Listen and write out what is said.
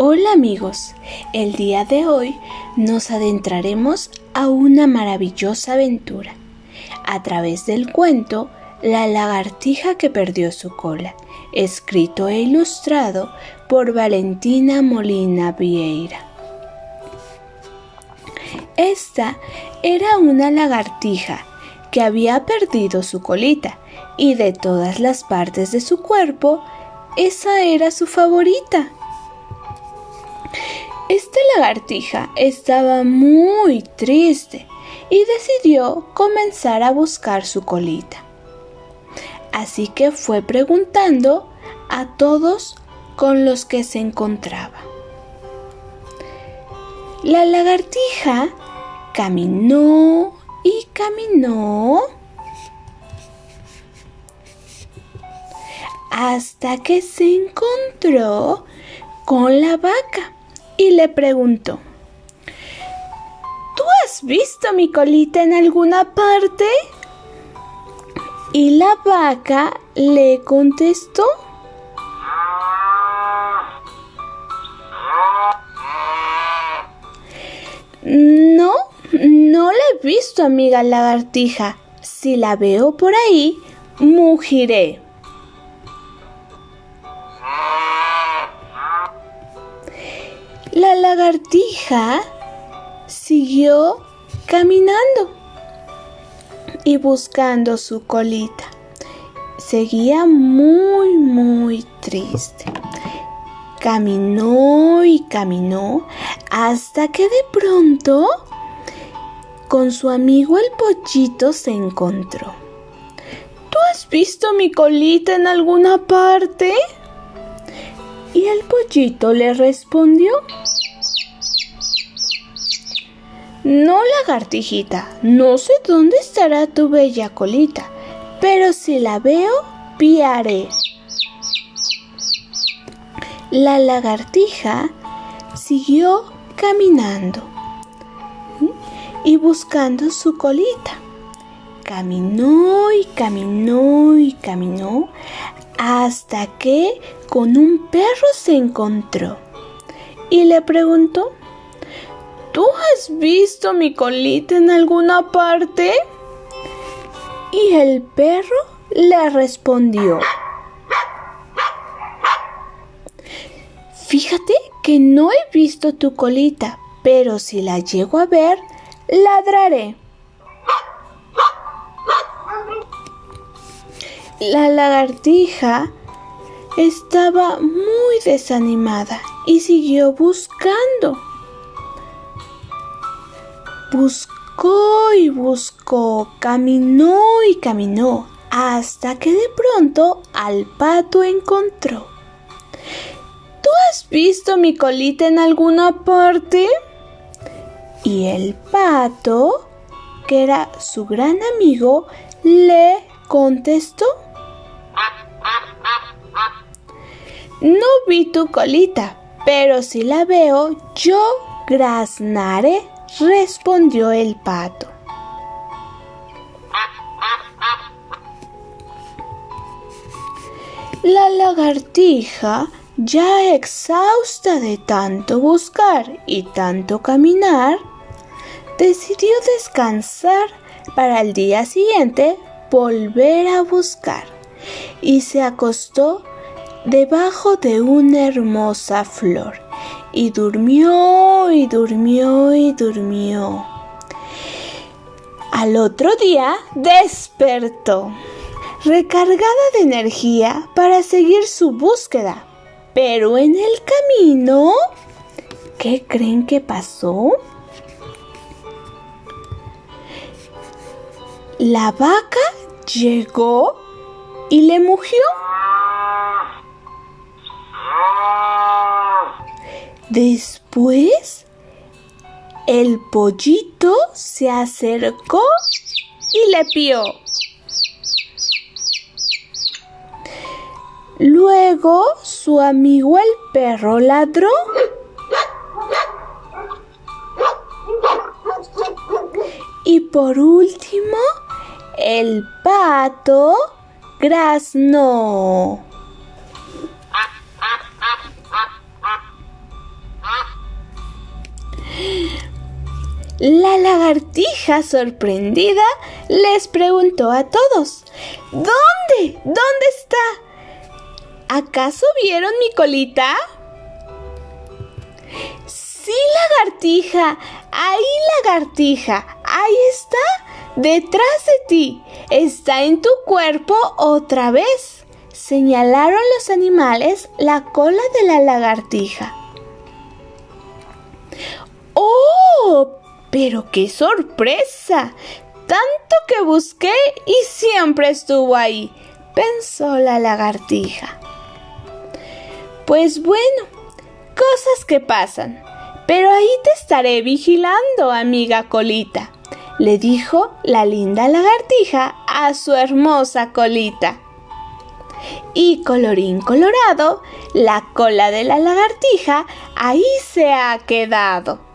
Hola amigos, el día de hoy nos adentraremos a una maravillosa aventura a través del cuento La lagartija que perdió su cola, escrito e ilustrado por Valentina Molina Vieira. Esta era una lagartija que había perdido su colita y de todas las partes de su cuerpo, esa era su favorita. Esta lagartija estaba muy triste y decidió comenzar a buscar su colita. Así que fue preguntando a todos con los que se encontraba. La lagartija caminó y caminó hasta que se encontró con la vaca y le preguntó, ¿Tú has visto mi colita en alguna parte? Y la vaca le contestó, No, no la he visto, amiga lagartija. Si la veo por ahí, mugiré. La lagartija siguió caminando y buscando su colita. Seguía muy, muy triste. Caminó y caminó hasta que de pronto con su amigo el pollito se encontró. ¿Tú has visto mi colita en alguna parte? Y el pollito le respondió. No, lagartijita, no sé dónde estará tu bella colita, pero si la veo, piaré. La lagartija siguió caminando y buscando su colita. Caminó y caminó y caminó hasta que con un perro se encontró y le preguntó, ¿Tú has visto mi colita en alguna parte? Y el perro le respondió, Fíjate que no he visto tu colita, pero si la llego a ver, ladraré. La lagartija estaba muy desanimada y siguió buscando. Buscó y buscó, caminó y caminó, hasta que de pronto al pato encontró. ¿Tú has visto mi colita en alguna parte? Y el pato, que era su gran amigo, le contestó. No vi tu colita, pero si la veo, yo graznaré, respondió el pato. La lagartija, ya exhausta de tanto buscar y tanto caminar, decidió descansar para el día siguiente volver a buscar y se acostó debajo de una hermosa flor y durmió y durmió y durmió. Al otro día despertó, recargada de energía para seguir su búsqueda. Pero en el camino, ¿qué creen que pasó? La vaca llegó y le mugió. Después, el pollito se acercó y le pió. Luego su amigo el perro ladró. Y por último, el pato graznó. La lagartija, sorprendida, les preguntó a todos, ¿Dónde? ¿Dónde está? ¿Acaso vieron mi colita? Sí, lagartija, ahí lagartija, ahí está, detrás de ti, está en tu cuerpo otra vez. Señalaron los animales la cola de la lagartija. ¡Oh! Pero qué sorpresa. Tanto que busqué y siempre estuvo ahí, pensó la lagartija. Pues bueno, cosas que pasan. Pero ahí te estaré vigilando, amiga colita, le dijo la linda lagartija a su hermosa colita. Y colorín colorado, la cola de la lagartija ahí se ha quedado.